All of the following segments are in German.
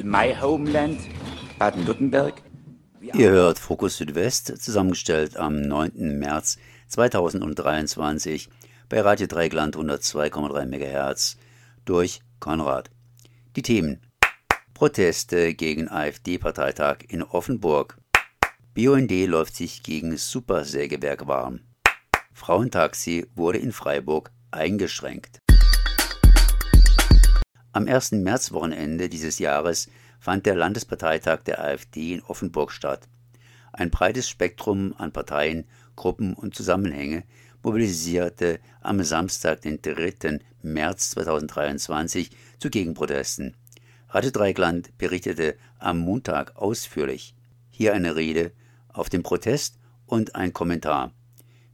in my homeland, Baden-Württemberg. Ihr hört Fokus Südwest, zusammengestellt am 9. März 2023 bei Radio Dreigland 102,3 MHz durch Konrad. Die Themen Proteste gegen AfD-Parteitag in Offenburg. BUND läuft sich gegen Supersägewerk warm. Frauentaxi wurde in Freiburg eingeschränkt. Am 1. Märzwochenende dieses Jahres fand der Landesparteitag der AfD in Offenburg statt. Ein breites Spektrum an Parteien, Gruppen und Zusammenhänge mobilisierte am Samstag, den 3. März 2023, zu Gegenprotesten. Radio Dreigland berichtete am Montag ausführlich. Hier eine Rede auf den Protest und ein Kommentar.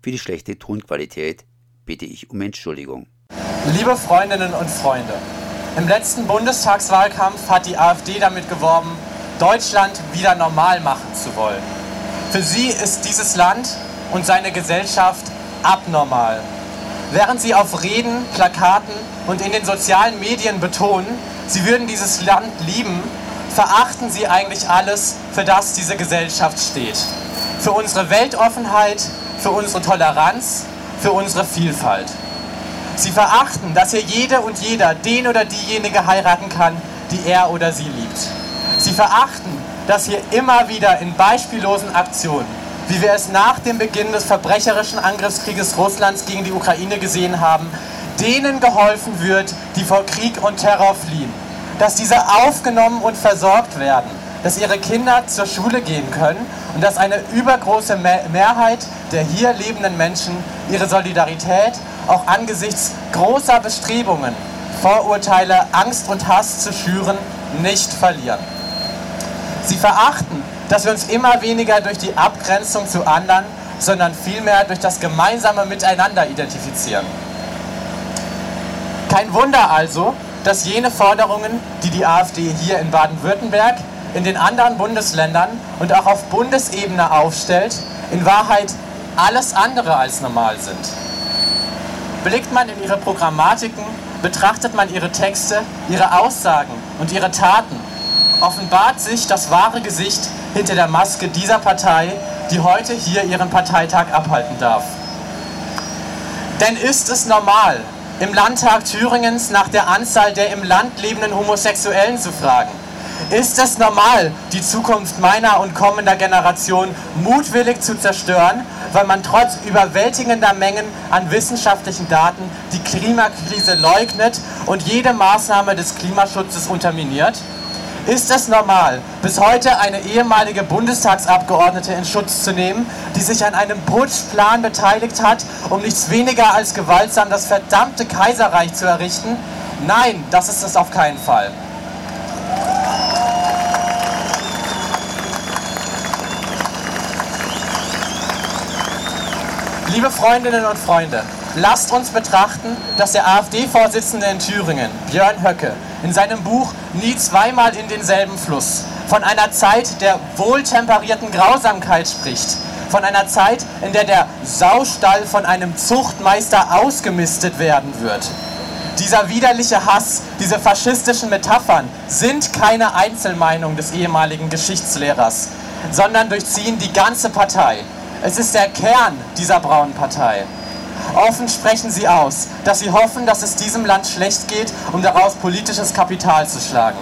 Für die schlechte Tonqualität bitte ich um Entschuldigung. Liebe Freundinnen und Freunde, im letzten Bundestagswahlkampf hat die AfD damit geworben, Deutschland wieder normal machen zu wollen. Für sie ist dieses Land und seine Gesellschaft abnormal. Während sie auf Reden, Plakaten und in den sozialen Medien betonen, sie würden dieses Land lieben, verachten sie eigentlich alles, für das diese Gesellschaft steht. Für unsere Weltoffenheit, für unsere Toleranz, für unsere Vielfalt. Sie verachten, dass hier jede und jeder den oder diejenige heiraten kann, die er oder sie liebt. Sie verachten, dass hier immer wieder in beispiellosen Aktionen, wie wir es nach dem Beginn des verbrecherischen Angriffskrieges Russlands gegen die Ukraine gesehen haben, denen geholfen wird, die vor Krieg und Terror fliehen. Dass diese aufgenommen und versorgt werden, dass ihre Kinder zur Schule gehen können und dass eine übergroße Mehrheit der hier lebenden Menschen ihre Solidarität auch angesichts großer Bestrebungen, Vorurteile, Angst und Hass zu schüren, nicht verlieren. Sie verachten, dass wir uns immer weniger durch die Abgrenzung zu anderen, sondern vielmehr durch das gemeinsame Miteinander identifizieren. Kein Wunder also, dass jene Forderungen, die die AfD hier in Baden-Württemberg, in den anderen Bundesländern und auch auf Bundesebene aufstellt, in Wahrheit alles andere als normal sind. Blickt man in ihre Programmatiken, betrachtet man ihre Texte, ihre Aussagen und ihre Taten, offenbart sich das wahre Gesicht hinter der Maske dieser Partei, die heute hier ihren Parteitag abhalten darf. Denn ist es normal, im Landtag Thüringens nach der Anzahl der im Land lebenden Homosexuellen zu fragen? Ist es normal, die Zukunft meiner und kommender Generation mutwillig zu zerstören, weil man trotz überwältigender Mengen an wissenschaftlichen Daten die Klimakrise leugnet und jede Maßnahme des Klimaschutzes unterminiert? Ist es normal, bis heute eine ehemalige Bundestagsabgeordnete in Schutz zu nehmen, die sich an einem Putschplan beteiligt hat, um nichts weniger als gewaltsam das verdammte Kaiserreich zu errichten? Nein, das ist es auf keinen Fall. Liebe Freundinnen und Freunde, lasst uns betrachten, dass der AfD-Vorsitzende in Thüringen, Björn Höcke, in seinem Buch Nie zweimal in denselben Fluss von einer Zeit der wohltemperierten Grausamkeit spricht, von einer Zeit, in der der Saustall von einem Zuchtmeister ausgemistet werden wird. Dieser widerliche Hass, diese faschistischen Metaphern sind keine Einzelmeinung des ehemaligen Geschichtslehrers, sondern durchziehen die ganze Partei. Es ist der Kern dieser braunen Partei. Offen sprechen sie aus, dass sie hoffen, dass es diesem Land schlecht geht, um daraus politisches Kapital zu schlagen.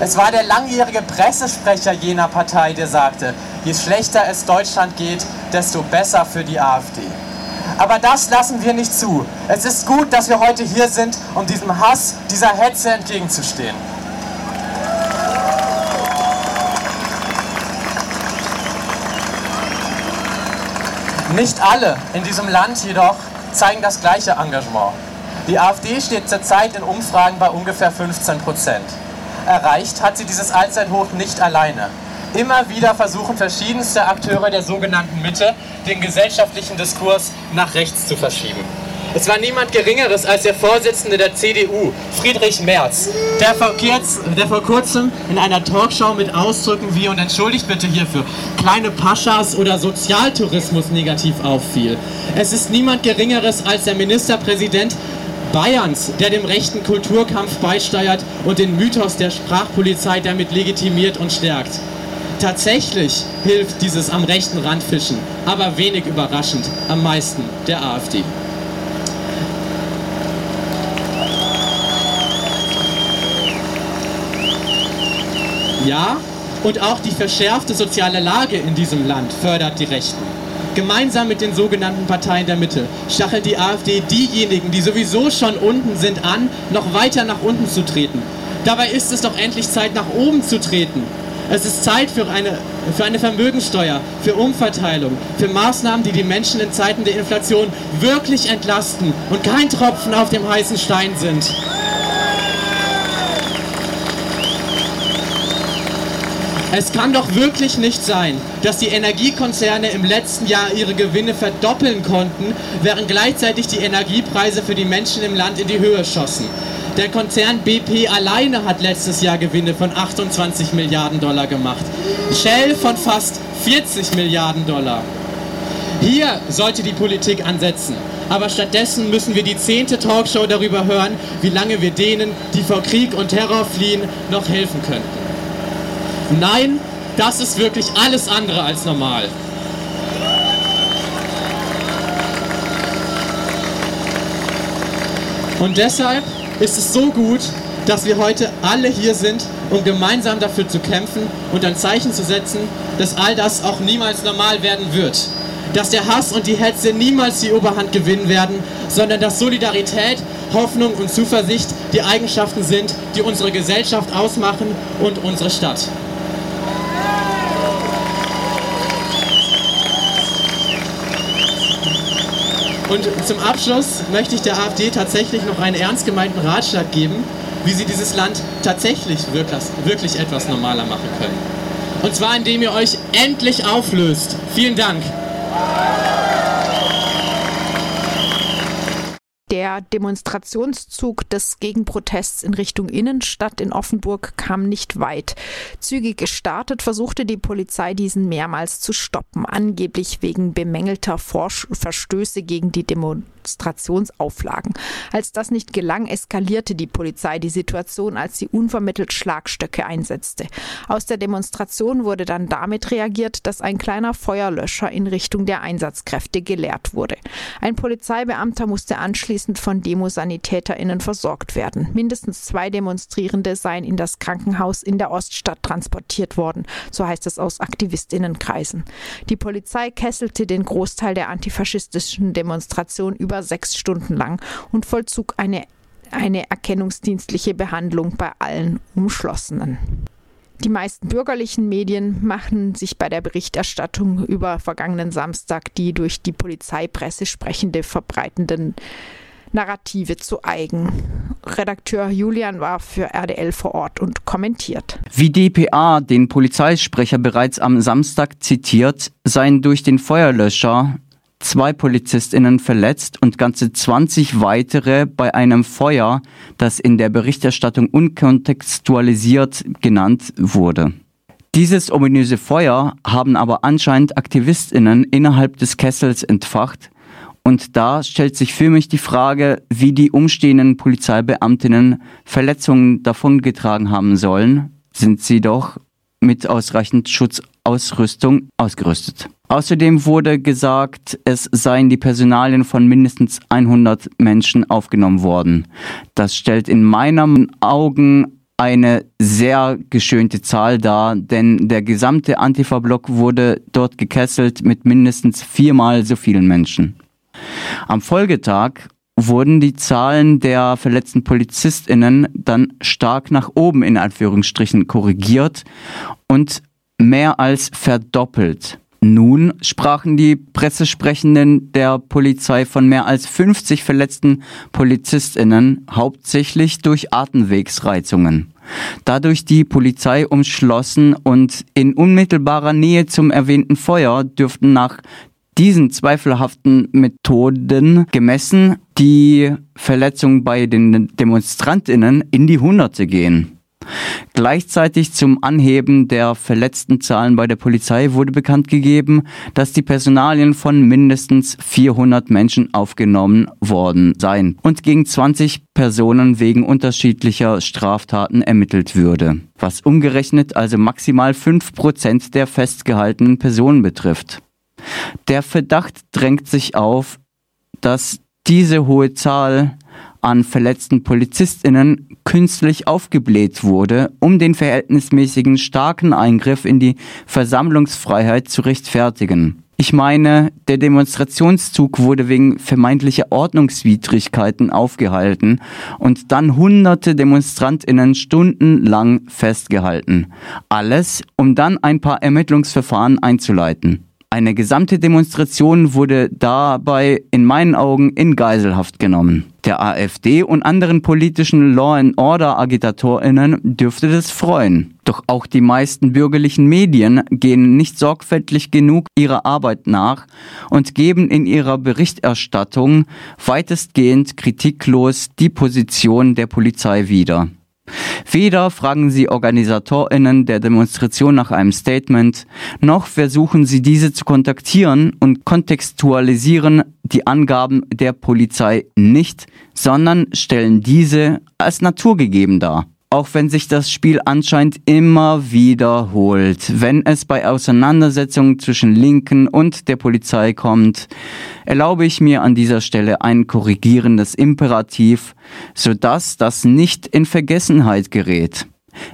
Es war der langjährige Pressesprecher jener Partei, der sagte, je schlechter es Deutschland geht, desto besser für die AfD. Aber das lassen wir nicht zu. Es ist gut, dass wir heute hier sind, um diesem Hass, dieser Hetze entgegenzustehen. Nicht alle in diesem Land jedoch zeigen das gleiche Engagement. Die AfD steht zurzeit in Umfragen bei ungefähr 15 Prozent. Erreicht hat sie dieses Allzeithoch nicht alleine. Immer wieder versuchen verschiedenste Akteure der sogenannten Mitte, den gesellschaftlichen Diskurs nach rechts zu verschieben. Es war niemand Geringeres als der Vorsitzende der CDU, Friedrich Merz, der vor, der vor kurzem in einer Talkshow mit Ausdrücken wie, und entschuldigt bitte hierfür, kleine Paschas oder Sozialtourismus negativ auffiel. Es ist niemand Geringeres als der Ministerpräsident Bayerns, der dem rechten Kulturkampf beisteuert und den Mythos der Sprachpolizei damit legitimiert und stärkt. Tatsächlich hilft dieses am rechten Rand fischen, aber wenig überraschend am meisten der AfD. Ja, und auch die verschärfte soziale Lage in diesem Land fördert die Rechten. Gemeinsam mit den sogenannten Parteien der Mitte stachelt die AfD diejenigen, die sowieso schon unten sind, an, noch weiter nach unten zu treten. Dabei ist es doch endlich Zeit, nach oben zu treten. Es ist Zeit für eine, für eine Vermögensteuer, für Umverteilung, für Maßnahmen, die die Menschen in Zeiten der Inflation wirklich entlasten und kein Tropfen auf dem heißen Stein sind. Es kann doch wirklich nicht sein, dass die Energiekonzerne im letzten Jahr ihre Gewinne verdoppeln konnten, während gleichzeitig die Energiepreise für die Menschen im Land in die Höhe schossen. Der Konzern BP alleine hat letztes Jahr Gewinne von 28 Milliarden Dollar gemacht. Shell von fast 40 Milliarden Dollar. Hier sollte die Politik ansetzen. Aber stattdessen müssen wir die zehnte Talkshow darüber hören, wie lange wir denen, die vor Krieg und Terror fliehen, noch helfen könnten. Nein, das ist wirklich alles andere als normal. Und deshalb ist es so gut, dass wir heute alle hier sind, um gemeinsam dafür zu kämpfen und ein Zeichen zu setzen, dass all das auch niemals normal werden wird. Dass der Hass und die Hetze niemals die Oberhand gewinnen werden, sondern dass Solidarität, Hoffnung und Zuversicht die Eigenschaften sind, die unsere Gesellschaft ausmachen und unsere Stadt. Und zum Abschluss möchte ich der AfD tatsächlich noch einen ernst gemeinten Ratschlag geben, wie sie dieses Land tatsächlich wirklich, etwas normaler machen können. Und zwar indem ihr euch endlich auflöst. Vielen Dank. Der Demonstrationszug des Gegenprotests in Richtung Innenstadt in Offenburg kam nicht weit. Zügig gestartet versuchte die Polizei diesen mehrmals zu stoppen, angeblich wegen bemängelter Vorsch Verstöße gegen die Demonstration. Demonstrationsauflagen. Als das nicht gelang, eskalierte die Polizei die Situation, als sie unvermittelt Schlagstöcke einsetzte. Aus der Demonstration wurde dann damit reagiert, dass ein kleiner Feuerlöscher in Richtung der Einsatzkräfte geleert wurde. Ein Polizeibeamter musste anschließend von Demosanitäterinnen versorgt werden. Mindestens zwei Demonstrierende seien in das Krankenhaus in der Oststadt transportiert worden, so heißt es aus Aktivistinnenkreisen. Die Polizei kesselte den Großteil der antifaschistischen Demonstration über sechs Stunden lang und vollzog eine, eine erkennungsdienstliche Behandlung bei allen Umschlossenen. Die meisten bürgerlichen Medien machen sich bei der Berichterstattung über vergangenen Samstag die durch die Polizeipresse sprechende verbreitenden Narrative zu eigen. Redakteur Julian war für RDL vor Ort und kommentiert. Wie dpa den Polizeisprecher bereits am Samstag zitiert, seien durch den Feuerlöscher zwei Polizistinnen verletzt und ganze 20 weitere bei einem Feuer, das in der Berichterstattung unkontextualisiert genannt wurde. Dieses ominöse Feuer haben aber anscheinend Aktivistinnen innerhalb des Kessels entfacht und da stellt sich für mich die Frage, wie die umstehenden Polizeibeamtinnen Verletzungen davongetragen haben sollen, sind sie doch mit ausreichend Schutzausrüstung ausgerüstet. Außerdem wurde gesagt, es seien die Personalien von mindestens 100 Menschen aufgenommen worden. Das stellt in meinen Augen eine sehr geschönte Zahl dar, denn der gesamte Antifa-Block wurde dort gekesselt mit mindestens viermal so vielen Menschen. Am Folgetag wurden die Zahlen der verletzten Polizistinnen dann stark nach oben in Anführungsstrichen korrigiert und mehr als verdoppelt. Nun sprachen die Pressesprechenden der Polizei von mehr als 50 verletzten Polizistinnen, hauptsächlich durch Atemwegsreizungen. Dadurch die Polizei umschlossen und in unmittelbarer Nähe zum erwähnten Feuer dürften nach diesen zweifelhaften Methoden gemessen die Verletzungen bei den Demonstrantinnen in die Hunderte gehen. Gleichzeitig zum Anheben der verletzten Zahlen bei der Polizei wurde bekannt gegeben, dass die Personalien von mindestens 400 Menschen aufgenommen worden seien und gegen 20 Personen wegen unterschiedlicher Straftaten ermittelt würde, was umgerechnet also maximal 5% der festgehaltenen Personen betrifft. Der Verdacht drängt sich auf, dass diese hohe Zahl an verletzten Polizistinnen künstlich aufgebläht wurde, um den verhältnismäßigen starken Eingriff in die Versammlungsfreiheit zu rechtfertigen. Ich meine, der Demonstrationszug wurde wegen vermeintlicher Ordnungswidrigkeiten aufgehalten und dann hunderte Demonstrantinnen stundenlang festgehalten. Alles, um dann ein paar Ermittlungsverfahren einzuleiten. Eine gesamte Demonstration wurde dabei in meinen Augen in Geiselhaft genommen. Der AfD und anderen politischen Law and Order Agitatorinnen dürfte das freuen. Doch auch die meisten bürgerlichen Medien gehen nicht sorgfältig genug ihrer Arbeit nach und geben in ihrer Berichterstattung weitestgehend kritiklos die Position der Polizei wieder. Weder fragen sie Organisatorinnen der Demonstration nach einem Statement, noch versuchen sie diese zu kontaktieren und kontextualisieren die Angaben der Polizei nicht, sondern stellen diese als naturgegeben dar auch wenn sich das Spiel anscheinend immer wiederholt. Wenn es bei Auseinandersetzungen zwischen Linken und der Polizei kommt, erlaube ich mir an dieser Stelle ein korrigierendes Imperativ, sodass das nicht in Vergessenheit gerät.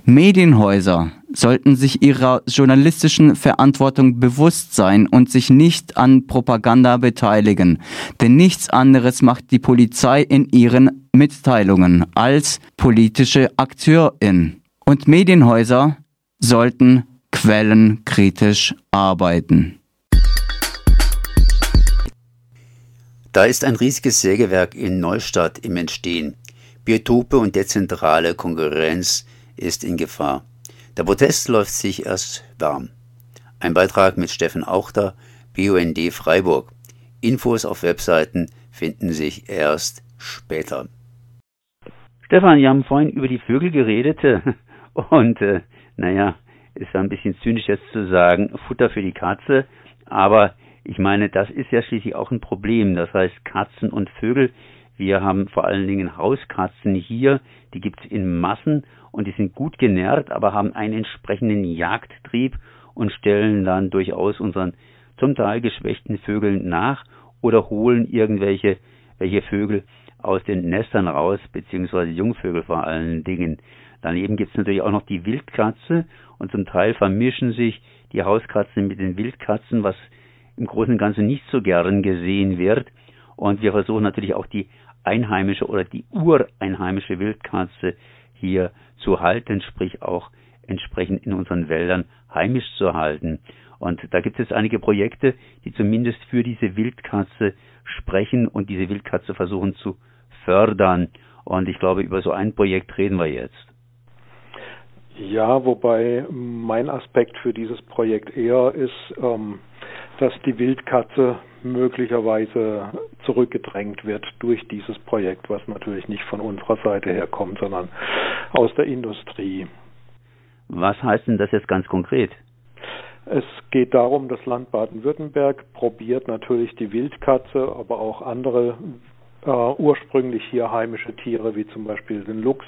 Medienhäuser sollten sich ihrer journalistischen Verantwortung bewusst sein und sich nicht an Propaganda beteiligen, denn nichts anderes macht die Polizei in ihren Mitteilungen als politische Akteurin. Und Medienhäuser sollten quellenkritisch arbeiten. Da ist ein riesiges Sägewerk in Neustadt im Entstehen. Biotope und dezentrale Konkurrenz ist in Gefahr. Der Protest läuft sich erst warm. Ein Beitrag mit Steffen Auchter, BUND Freiburg. Infos auf Webseiten finden sich erst später. Stefan, wir haben vorhin über die Vögel geredet und äh, naja, ist ein bisschen zynisch jetzt zu sagen, Futter für die Katze, aber ich meine, das ist ja schließlich auch ein Problem. Das heißt, Katzen und Vögel, wir haben vor allen Dingen Hauskatzen hier, die gibt es in Massen und die sind gut genährt, aber haben einen entsprechenden Jagdtrieb und stellen dann durchaus unseren zum Teil geschwächten Vögeln nach oder holen irgendwelche welche Vögel aus den Nestern raus, beziehungsweise Jungvögel vor allen Dingen. Daneben gibt es natürlich auch noch die Wildkatze und zum Teil vermischen sich die Hauskatzen mit den Wildkatzen, was im Großen und Ganzen nicht so gern gesehen wird. Und wir versuchen natürlich auch die einheimische oder die ureinheimische Wildkatze hier zu halten, sprich auch entsprechend in unseren Wäldern heimisch zu halten. Und da gibt es einige Projekte, die zumindest für diese Wildkatze sprechen und diese Wildkatze versuchen zu fördern. Und ich glaube, über so ein Projekt reden wir jetzt. Ja, wobei mein Aspekt für dieses Projekt eher ist, ähm, dass die Wildkatze möglicherweise zurückgedrängt wird durch dieses Projekt, was natürlich nicht von unserer Seite her kommt, sondern aus der Industrie. Was heißt denn das jetzt ganz konkret? Es geht darum, das Land Baden-Württemberg probiert natürlich die Wildkatze, aber auch andere äh, ursprünglich hier heimische Tiere, wie zum Beispiel den Luchs,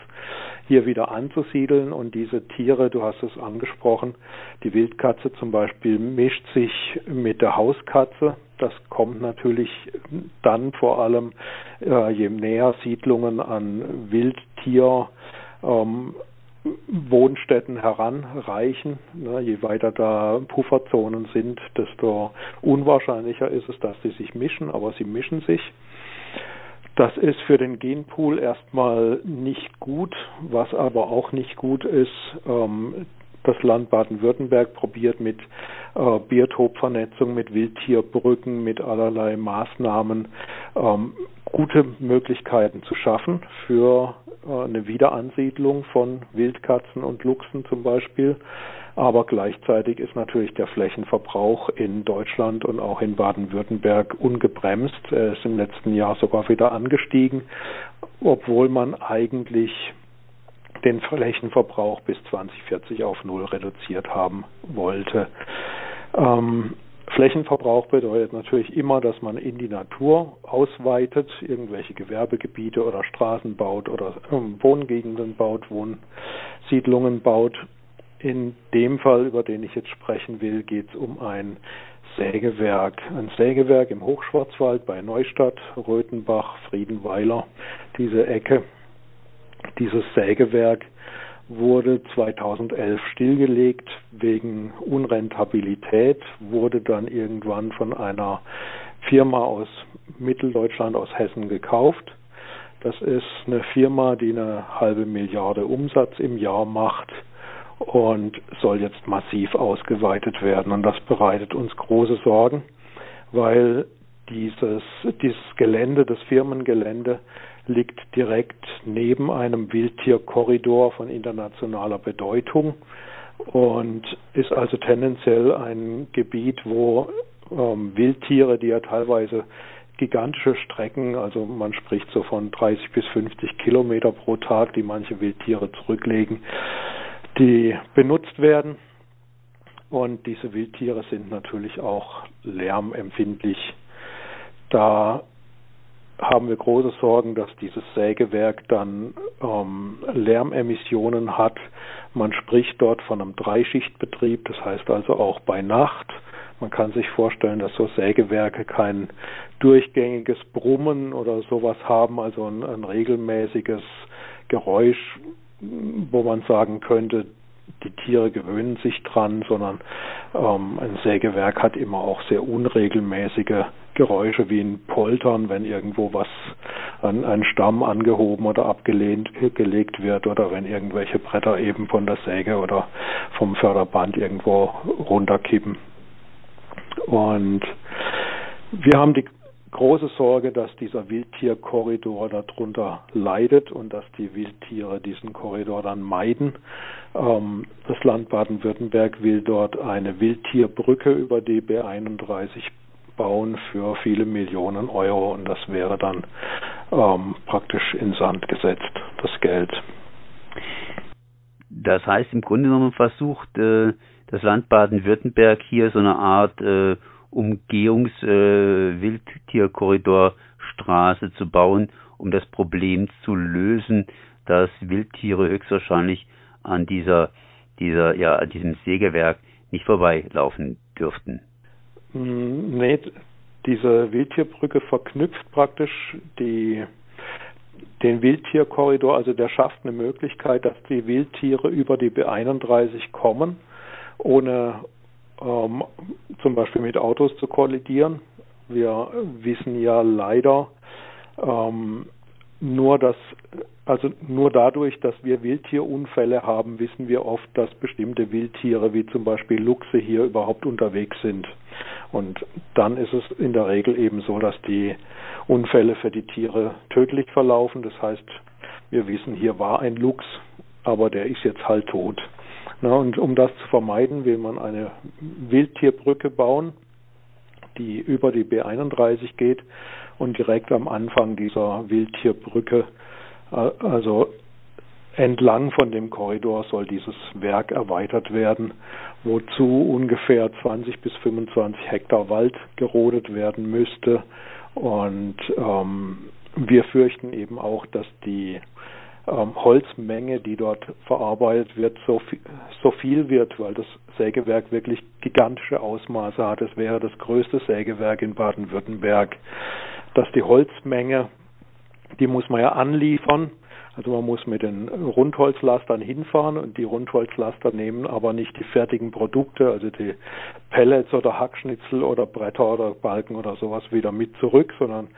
hier wieder anzusiedeln. Und diese Tiere, du hast es angesprochen, die Wildkatze zum Beispiel mischt sich mit der Hauskatze. Das kommt natürlich dann vor allem, äh, je näher Siedlungen an Wildtier ähm, Wohnstätten heranreichen. Ne, je weiter da Pufferzonen sind, desto unwahrscheinlicher ist es, dass sie sich mischen, aber sie mischen sich. Das ist für den Genpool erstmal nicht gut, was aber auch nicht gut ist. Ähm, das Land Baden-Württemberg probiert mit äh, Biotopvernetzung, mit Wildtierbrücken, mit allerlei Maßnahmen ähm, gute Möglichkeiten zu schaffen für äh, eine Wiederansiedlung von Wildkatzen und Luchsen zum Beispiel. Aber gleichzeitig ist natürlich der Flächenverbrauch in Deutschland und auch in Baden-Württemberg ungebremst. Er ist im letzten Jahr sogar wieder angestiegen, obwohl man eigentlich den Flächenverbrauch bis 2040 auf Null reduziert haben wollte. Ähm, Flächenverbrauch bedeutet natürlich immer, dass man in die Natur ausweitet, irgendwelche Gewerbegebiete oder Straßen baut oder ähm, Wohngegenden baut, Wohnsiedlungen baut. In dem Fall, über den ich jetzt sprechen will, geht es um ein Sägewerk. Ein Sägewerk im Hochschwarzwald bei Neustadt, Röthenbach, Friedenweiler, diese Ecke. Dieses Sägewerk wurde 2011 stillgelegt wegen Unrentabilität, wurde dann irgendwann von einer Firma aus Mitteldeutschland, aus Hessen gekauft. Das ist eine Firma, die eine halbe Milliarde Umsatz im Jahr macht und soll jetzt massiv ausgeweitet werden. Und das bereitet uns große Sorgen, weil dieses, dieses Gelände, das Firmengelände, liegt direkt neben einem Wildtierkorridor von internationaler Bedeutung und ist also tendenziell ein Gebiet, wo ähm, Wildtiere, die ja teilweise gigantische Strecken, also man spricht so von 30 bis 50 Kilometer pro Tag, die manche Wildtiere zurücklegen, die benutzt werden. Und diese Wildtiere sind natürlich auch lärmempfindlich. Da haben wir große Sorgen, dass dieses Sägewerk dann ähm, Lärmemissionen hat. Man spricht dort von einem Dreischichtbetrieb, das heißt also auch bei Nacht. Man kann sich vorstellen, dass so Sägewerke kein durchgängiges Brummen oder sowas haben, also ein, ein regelmäßiges Geräusch, wo man sagen könnte, die Tiere gewöhnen sich dran, sondern ähm, ein Sägewerk hat immer auch sehr unregelmäßige Geräusche wie ein Poltern, wenn irgendwo was an einen Stamm angehoben oder abgelehnt gelegt wird oder wenn irgendwelche Bretter eben von der Säge oder vom Förderband irgendwo runterkippen. Und wir haben die große Sorge, dass dieser Wildtierkorridor darunter leidet und dass die Wildtiere diesen Korridor dann meiden. Ähm, das Land Baden-Württemberg will dort eine Wildtierbrücke über die B31 bauen für viele Millionen Euro und das wäre dann ähm, praktisch in Sand gesetzt, das Geld. Das heißt, im Grunde genommen versucht äh, das Land Baden-Württemberg hier so eine Art äh, Umgehungs-Wildtierkorridorstraße äh, zu bauen, um das Problem zu lösen, dass Wildtiere höchstwahrscheinlich an dieser, dieser, ja, an diesem Sägewerk nicht vorbeilaufen dürften. Nee, diese Wildtierbrücke verknüpft praktisch die, den Wildtierkorridor, also der schafft eine Möglichkeit, dass die Wildtiere über die B31 kommen, ohne ähm, zum Beispiel mit Autos zu kollidieren. Wir wissen ja leider ähm, nur, dass also nur dadurch, dass wir Wildtierunfälle haben, wissen wir oft, dass bestimmte Wildtiere wie zum Beispiel Luchse hier überhaupt unterwegs sind. Und dann ist es in der Regel eben so, dass die Unfälle für die Tiere tödlich verlaufen. Das heißt, wir wissen, hier war ein Luchs, aber der ist jetzt halt tot. Na, und um das zu vermeiden, will man eine Wildtierbrücke bauen, die über die B31 geht und direkt am Anfang dieser Wildtierbrücke, äh, also entlang von dem Korridor soll dieses Werk erweitert werden, wozu ungefähr 20 bis 25 Hektar Wald gerodet werden müsste. Und ähm, wir fürchten eben auch, dass die ähm, Holzmenge, die dort verarbeitet wird, so viel, so viel wird, weil das Sägewerk wirklich gigantische Ausmaße hat. Es wäre das größte Sägewerk in Baden-Württemberg, dass die Holzmenge, die muss man ja anliefern. Also man muss mit den Rundholzlastern hinfahren und die Rundholzlaster nehmen aber nicht die fertigen Produkte, also die Pellets oder Hackschnitzel oder Bretter oder Balken oder sowas wieder mit zurück, sondern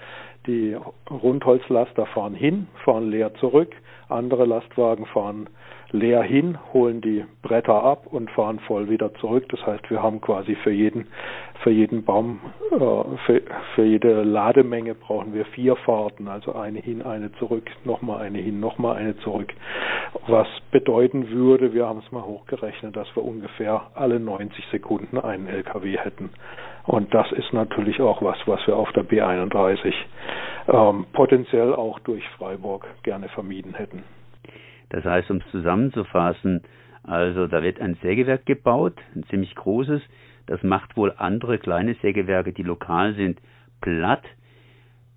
die Rundholzlaster fahren hin, fahren leer zurück andere Lastwagen fahren leer hin, holen die Bretter ab und fahren voll wieder zurück. Das heißt, wir haben quasi für jeden, für jeden Baum, äh, für, für jede Lademenge brauchen wir vier Fahrten, also eine hin, eine zurück, nochmal eine hin, nochmal eine zurück. Was bedeuten würde, wir haben es mal hochgerechnet, dass wir ungefähr alle 90 Sekunden einen LKW hätten. Und das ist natürlich auch was, was wir auf der B31 ähm, potenziell auch durch Freiburg gerne vermieden hätten. Das heißt, um es zusammenzufassen, also da wird ein Sägewerk gebaut, ein ziemlich großes. Das macht wohl andere kleine Sägewerke, die lokal sind, platt,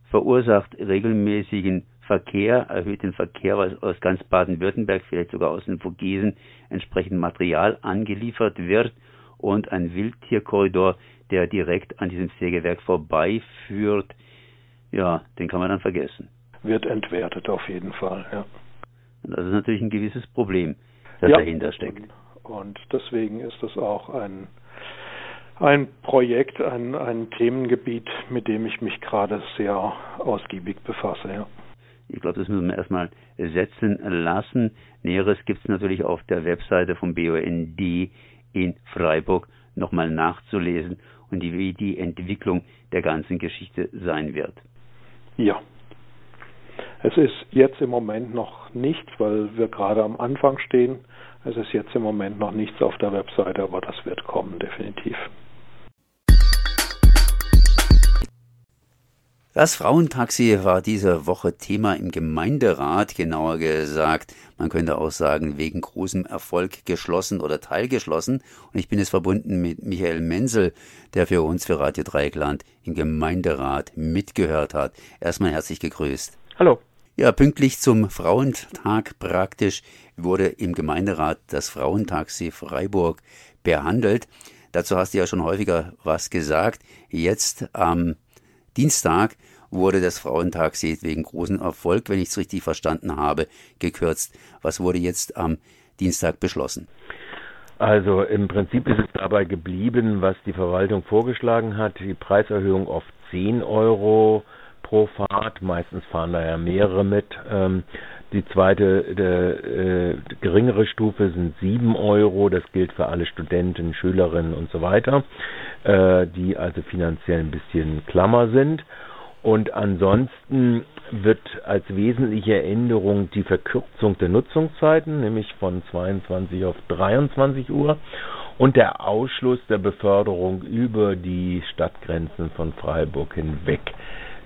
verursacht regelmäßigen Verkehr, erhöht den Verkehr, weil aus ganz Baden-Württemberg, vielleicht sogar aus den Vogesen, entsprechend Material angeliefert wird und ein Wildtierkorridor, der direkt an diesem Sägewerk vorbeiführt, ja, den kann man dann vergessen. Wird entwertet auf jeden Fall, ja. Das ist natürlich ein gewisses Problem, das ja, dahinter steckt. Und deswegen ist das auch ein, ein Projekt, ein, ein Themengebiet, mit dem ich mich gerade sehr ausgiebig befasse, ja. Ich glaube, das müssen wir erstmal setzen lassen. Näheres gibt es natürlich auf der Webseite vom BUND in Freiburg nochmal nachzulesen und wie die Entwicklung der ganzen Geschichte sein wird. Ja. Es ist jetzt im Moment noch nichts, weil wir gerade am Anfang stehen. Es ist jetzt im Moment noch nichts auf der Webseite, aber das wird kommen, definitiv. Das Frauentaxi war diese Woche Thema im Gemeinderat, genauer gesagt, man könnte auch sagen, wegen großem Erfolg geschlossen oder teilgeschlossen. Und ich bin jetzt verbunden mit Michael Menzel, der für uns für Radio Dreieckland im Gemeinderat mitgehört hat. Erstmal herzlich gegrüßt. Hallo. Ja, pünktlich zum Frauentag praktisch wurde im Gemeinderat das Frauentaxi Freiburg behandelt. Dazu hast du ja schon häufiger was gesagt. Jetzt am Dienstag wurde das Frauentaxi wegen großen Erfolg, wenn ich es richtig verstanden habe, gekürzt. Was wurde jetzt am Dienstag beschlossen? Also im Prinzip ist es dabei geblieben, was die Verwaltung vorgeschlagen hat. Die Preiserhöhung auf 10 Euro pro Fahrt. Meistens fahren da ja mehrere mit. Ähm, die zweite, der, äh, geringere Stufe sind 7 Euro. Das gilt für alle Studenten, Schülerinnen und so weiter, äh, die also finanziell ein bisschen klammer sind. Und ansonsten wird als wesentliche Änderung die Verkürzung der Nutzungszeiten, nämlich von 22 auf 23 Uhr und der Ausschluss der Beförderung über die Stadtgrenzen von Freiburg hinweg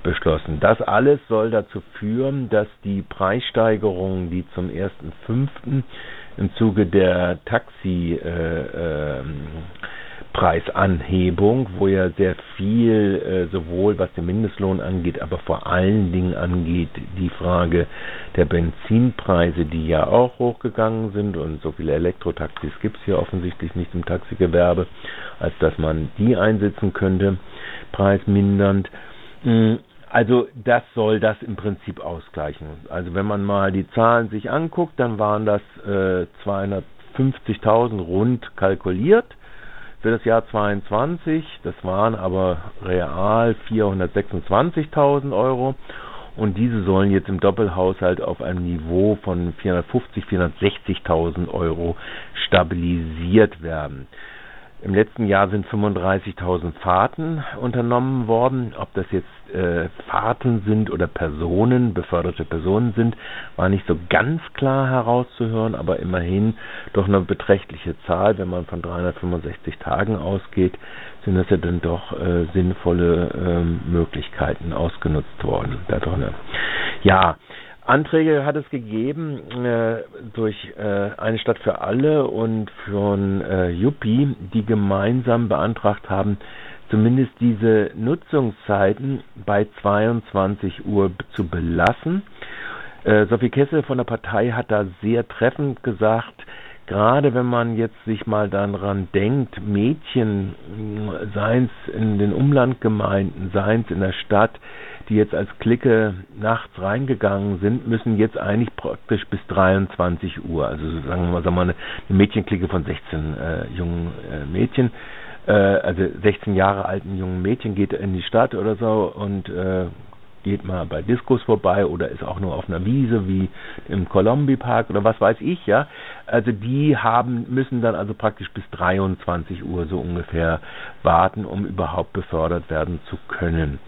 beschlossen. Das alles soll dazu führen, dass die Preissteigerungen, die zum 1.5. im Zuge der Taxi äh, äh, Preisanhebung, wo ja sehr viel äh, sowohl was den Mindestlohn angeht, aber vor allen Dingen angeht die Frage der Benzinpreise, die ja auch hochgegangen sind und so viele Elektrotaxis gibt es hier offensichtlich nicht im Taxigewerbe, als dass man die einsetzen könnte, preismindernd. Also das soll das im Prinzip ausgleichen. Also wenn man mal die Zahlen sich anguckt, dann waren das äh, 250.000 rund kalkuliert für das Jahr 22. Das waren aber real 426.000 Euro. Und diese sollen jetzt im Doppelhaushalt auf einem Niveau von 450, 460.000 Euro stabilisiert werden. Im letzten Jahr sind 35.000 Fahrten unternommen worden. Ob das jetzt äh, Fahrten sind oder Personen, beförderte Personen sind, war nicht so ganz klar herauszuhören, aber immerhin doch eine beträchtliche Zahl. Wenn man von 365 Tagen ausgeht, sind das ja dann doch äh, sinnvolle äh, Möglichkeiten ausgenutzt worden da drin. Ja, Anträge hat es gegeben äh, durch äh, eine Stadt für alle und von äh, Juppie, die gemeinsam beantragt haben, zumindest diese Nutzungszeiten bei 22 Uhr zu belassen. Äh, Sophie Kessel von der Partei hat da sehr treffend gesagt, gerade wenn man jetzt sich mal daran denkt, Mädchen, seien es in den Umlandgemeinden, seien es in der Stadt, die jetzt als Clique nachts reingegangen sind, müssen jetzt eigentlich praktisch bis 23 Uhr, also sagen wir mal, eine Mädchenklicke von 16 äh, jungen äh, Mädchen, äh, also 16 Jahre alten jungen Mädchen geht in die Stadt oder so und äh, geht mal bei Diskos vorbei oder ist auch nur auf einer Wiese wie im Colombi Park oder was weiß ich, ja. Also die haben, müssen dann also praktisch bis 23 Uhr so ungefähr warten, um überhaupt befördert werden zu können.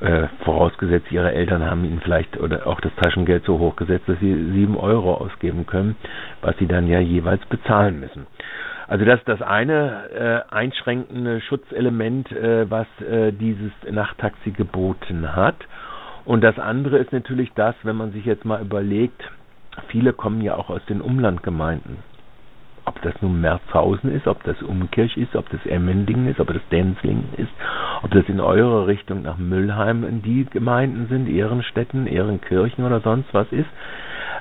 Äh, vorausgesetzt, ihre Eltern haben ihnen vielleicht oder auch das Taschengeld so hoch gesetzt, dass sie sieben Euro ausgeben können, was sie dann ja jeweils bezahlen müssen. Also das ist das eine äh, einschränkende Schutzelement, äh, was äh, dieses Nachttaxi geboten hat. Und das andere ist natürlich das, wenn man sich jetzt mal überlegt, viele kommen ja auch aus den Umlandgemeinden. Ob das nun Merzhausen ist, ob das Umkirch ist, ob das Emmendingen ist, ob das Denzlingen ist, ob das in eure Richtung nach Müllheim in die Gemeinden sind, Ehrenstetten, Ehrenkirchen oder sonst was ist.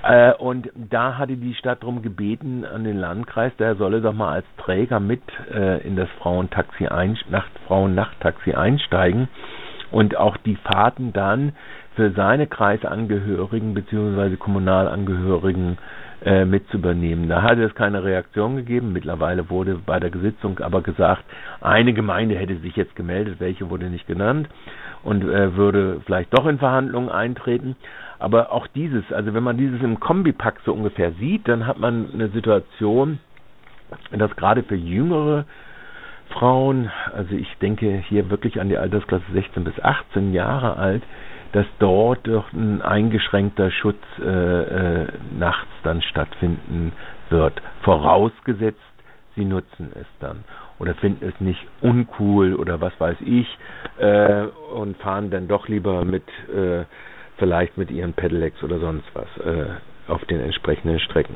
Äh, und da hatte die Stadt darum gebeten an den Landkreis, der solle doch mal als Träger mit äh, in das Frauentaxi ein, Nacht, Frauennachttaxi einsteigen und auch die Fahrten dann für seine Kreisangehörigen bzw. Kommunalangehörigen äh, mit zu übernehmen. Da hatte es keine Reaktion gegeben. Mittlerweile wurde bei der Sitzung aber gesagt, eine Gemeinde hätte sich jetzt gemeldet, welche wurde nicht genannt und äh, würde vielleicht doch in Verhandlungen eintreten. Aber auch dieses, also wenn man dieses im Kombipack so ungefähr sieht, dann hat man eine Situation, dass gerade für jüngere Frauen, also ich denke hier wirklich an die Altersklasse 16 bis 18 Jahre alt, dass dort doch ein eingeschränkter Schutz äh, äh, nachts dann stattfinden wird. Vorausgesetzt, sie nutzen es dann oder finden es nicht uncool oder was weiß ich äh, und fahren dann doch lieber mit äh, vielleicht mit ihren Pedelecs oder sonst was äh, auf den entsprechenden Strecken.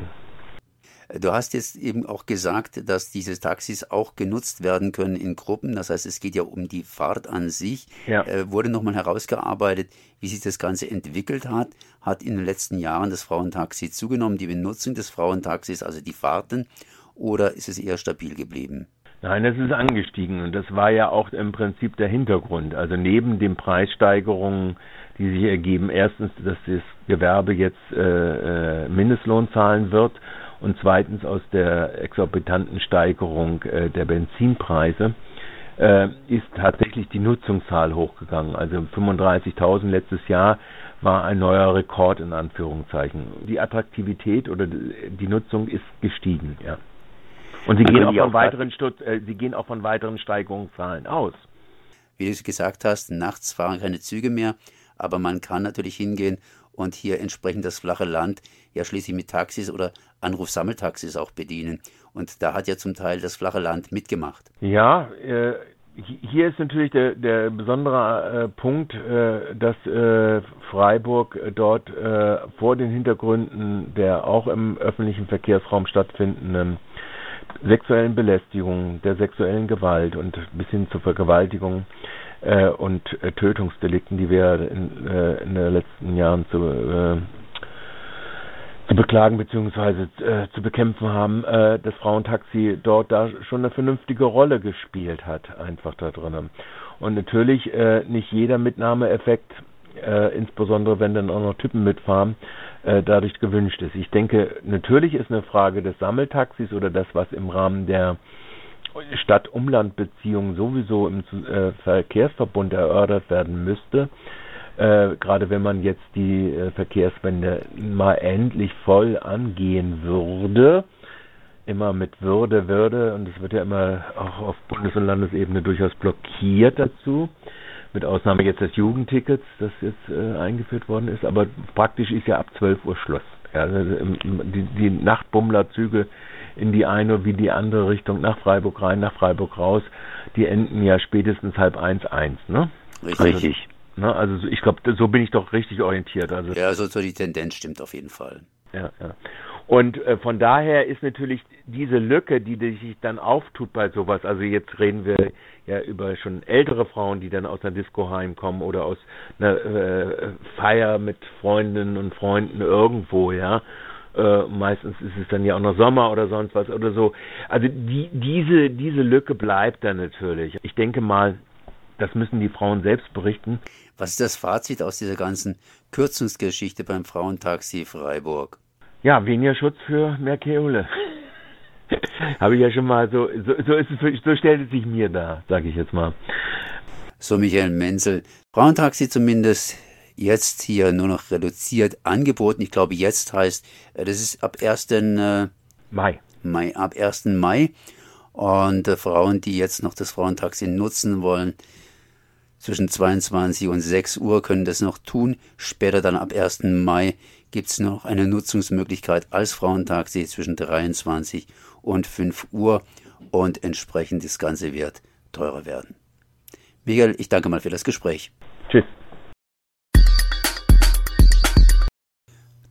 Du hast jetzt eben auch gesagt, dass diese Taxis auch genutzt werden können in Gruppen. Das heißt, es geht ja um die Fahrt an sich. Ja. Äh, wurde nochmal herausgearbeitet, wie sich das Ganze entwickelt hat. Hat in den letzten Jahren das Frauentaxi zugenommen, die Benutzung des Frauentaxis, also die Fahrten, oder ist es eher stabil geblieben? Nein, es ist angestiegen und das war ja auch im Prinzip der Hintergrund. Also neben den Preissteigerungen, die sich ergeben, erstens, dass das Gewerbe jetzt äh, äh Mindestlohn zahlen wird und zweitens aus der exorbitanten Steigerung äh, der Benzinpreise äh, ist tatsächlich die Nutzungszahl hochgegangen. Also 35.000 letztes Jahr war ein neuer Rekord in Anführungszeichen. Die Attraktivität oder die Nutzung ist gestiegen, ja. Und sie gehen auch von weiteren äh, sie gehen auch von weiteren Steigerungszahlen aus. Wie du gesagt hast, nachts fahren keine Züge mehr, aber man kann natürlich hingehen und hier entsprechend das flache Land ja schließlich mit Taxis oder Anrufsammeltaxis auch bedienen. Und da hat ja zum Teil das flache Land mitgemacht. Ja, äh, hier ist natürlich der, der besondere äh, Punkt, äh, dass äh, Freiburg dort äh, vor den Hintergründen der auch im öffentlichen Verkehrsraum stattfindenden sexuellen Belästigung, der sexuellen Gewalt und bis hin zur Vergewaltigung äh, und äh, Tötungsdelikten, die wir in, äh, in den letzten Jahren zu, äh, zu beklagen bzw. Äh, zu bekämpfen haben, äh, das Frauentaxi dort da schon eine vernünftige Rolle gespielt hat, einfach da drinnen. Und natürlich äh, nicht jeder Mitnahmeeffekt, äh, insbesondere wenn dann auch noch Typen mitfahren, äh, dadurch gewünscht ist. Ich denke, natürlich ist eine Frage des Sammeltaxis oder das, was im Rahmen der Stadt-Umland-Beziehung sowieso im äh, Verkehrsverbund erörtert werden müsste, äh, gerade wenn man jetzt die äh, Verkehrswende mal endlich voll angehen würde, immer mit Würde, Würde, und es wird ja immer auch auf Bundes- und Landesebene durchaus blockiert dazu, mit Ausnahme jetzt des Jugendtickets, das jetzt äh, eingeführt worden ist, aber praktisch ist ja ab 12 Uhr Schluss. Ja, also die, die Nachtbummlerzüge in die eine wie die andere Richtung nach Freiburg rein, nach Freiburg raus, die enden ja spätestens halb eins eins, ne? Richtig. Also, ne, also ich glaube, so bin ich doch richtig orientiert. Also ja, so, so die Tendenz stimmt auf jeden Fall. Ja, ja. Und äh, von daher ist natürlich diese Lücke, die sich dann auftut bei sowas, also jetzt reden wir ja über schon ältere Frauen, die dann aus einer Disco heimkommen oder aus einer äh, Feier mit Freundinnen und Freunden irgendwo, ja, äh, meistens ist es dann ja auch noch Sommer oder sonst was oder so. Also die, diese, diese Lücke bleibt dann natürlich. Ich denke mal, das müssen die Frauen selbst berichten. Was ist das Fazit aus dieser ganzen Kürzungsgeschichte beim Frauentaxi Freiburg? Ja, weniger Schutz für mehr Keule. Habe ich ja schon mal so, so, so ist es, so stellt es sich mir da, sage ich jetzt mal. So, Michael Menzel. Frauentaxi zumindest jetzt hier nur noch reduziert angeboten. Ich glaube, jetzt heißt, äh, das ist ab 1. Äh, Mai. Mai, ab 1. Mai. Und äh, Frauen, die jetzt noch das Frauentaxi nutzen wollen, zwischen 22 und 6 Uhr können das noch tun. Später dann ab 1. Mai gibt es noch eine Nutzungsmöglichkeit als Frauentaxi zwischen 23 und 5 Uhr und entsprechend das Ganze wird teurer werden. Miguel, ich danke mal für das Gespräch. Tschüss.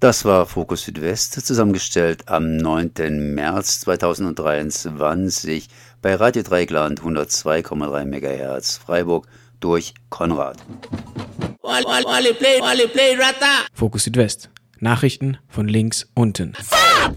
Das war Fokus Südwest, zusammengestellt am 9. März 2023 bei Radio Dreigland 102,3 MHz Freiburg durch Konrad. Fokus Südwest. Nachrichten von links unten.